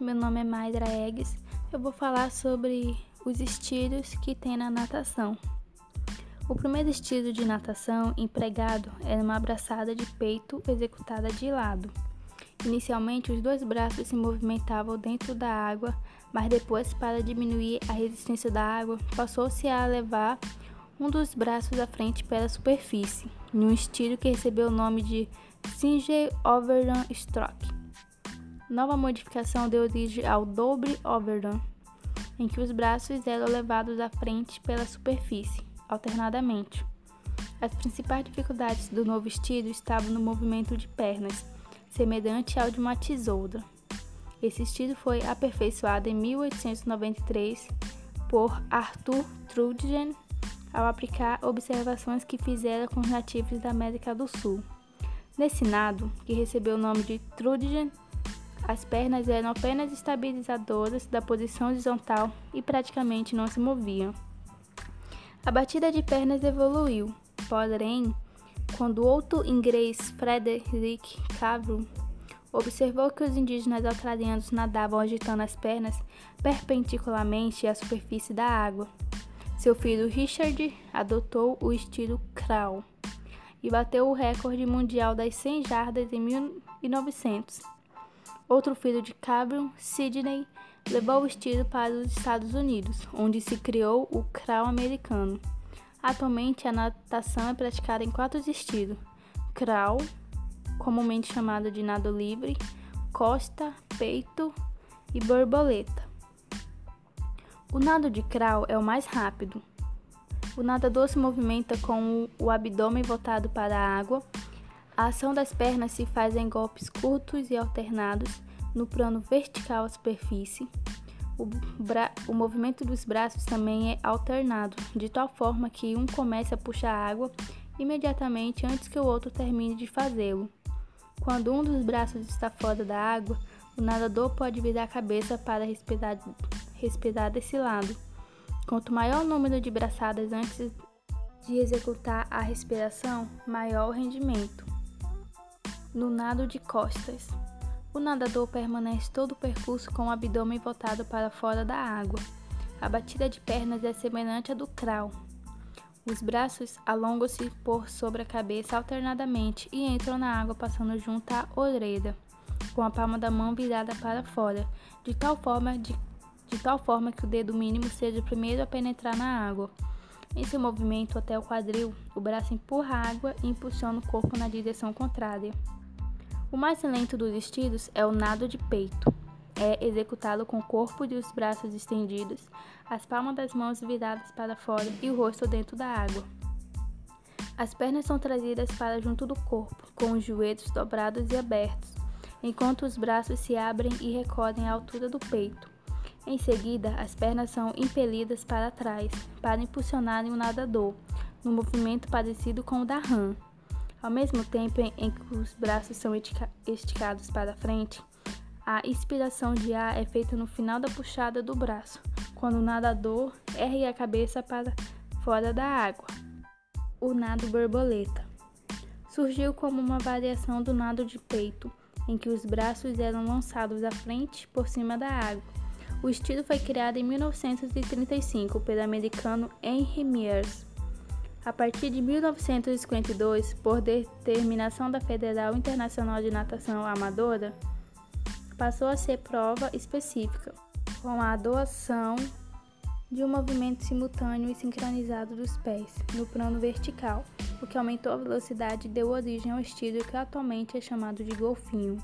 meu nome é Maidra Eggs. Eu vou falar sobre os estilos que tem na natação. O primeiro estilo de natação empregado é uma abraçada de peito executada de lado. Inicialmente, os dois braços se movimentavam dentro da água, mas depois, para diminuir a resistência da água, passou-se a levar um dos braços à frente pela superfície, em um estilo que recebeu o nome de Single Overrun Stroke. Nova modificação deu origem ao Double Overrun, em que os braços eram levados à frente pela superfície, alternadamente. As principais dificuldades do novo estilo estavam no movimento de pernas, semelhante ao de uma tesoura. Esse estilo foi aperfeiçoado em 1893 por Arthur Trudgen ao aplicar observações que fizera com os nativos da América do Sul. Nesse nado, que recebeu o nome de Trudgen as pernas eram apenas estabilizadoras da posição horizontal e praticamente não se moviam. A batida de pernas evoluiu, porém, quando outro inglês, Frederick Cavro, observou que os indígenas australianos nadavam agitando as pernas perpendicularmente à superfície da água. Seu filho Richard adotou o estilo crawl e bateu o recorde mundial das 100 jardas em 1900. Outro filho de Cameron, Sidney, levou o estilo para os Estados Unidos, onde se criou o crawl americano. Atualmente, a natação é praticada em quatro estilos: crawl, comumente chamado de nado livre, costa, peito e borboleta. O nado de crawl é o mais rápido. O nadador se movimenta com o abdômen voltado para a água a ação das pernas se faz em golpes curtos e alternados no plano vertical à superfície. O, o, movimento dos braços também é alternado, de tal forma que um comece a puxar água imediatamente antes que o outro termine de fazê-lo. Quando um dos braços está fora da água, o nadador pode virar a cabeça para respirar, respirar desse lado. Quanto maior o número de braçadas antes de executar a respiração, maior o rendimento no nado de costas. O nadador permanece todo o percurso com o abdômen voltado para fora da água. A batida de pernas é semelhante à do crawl. Os braços alongam-se por sobre a cabeça alternadamente e entram na água passando junto à orelha, com a palma da mão virada para fora, de tal forma, de, de tal forma que o dedo mínimo seja o primeiro a penetrar na água. Em seu movimento até o quadril, o braço empurra a água e impulsiona o corpo na direção contrária. O mais lento dos estilos é o nado de peito. É executado com o corpo e os braços estendidos, as palmas das mãos viradas para fora e o rosto dentro da água. As pernas são trazidas para junto do corpo, com os joelhos dobrados e abertos, enquanto os braços se abrem e recolhem à altura do peito. Em seguida, as pernas são impelidas para trás, para impulsionarem o nadador, num movimento parecido com o da rã. Ao mesmo tempo em que os braços são esticados para frente, a inspiração de ar é feita no final da puxada do braço, quando o nadador ergue a cabeça para fora da água. O nado borboleta surgiu como uma variação do nado de peito, em que os braços eram lançados à frente por cima da água. O estilo foi criado em 1935 pelo americano Henry Mears. A partir de 1952, por determinação da Federal Internacional de Natação Amadora, passou a ser prova específica, com a adoção de um movimento simultâneo e sincronizado dos pés no plano vertical, o que aumentou a velocidade e deu origem ao estilo que atualmente é chamado de golfinho.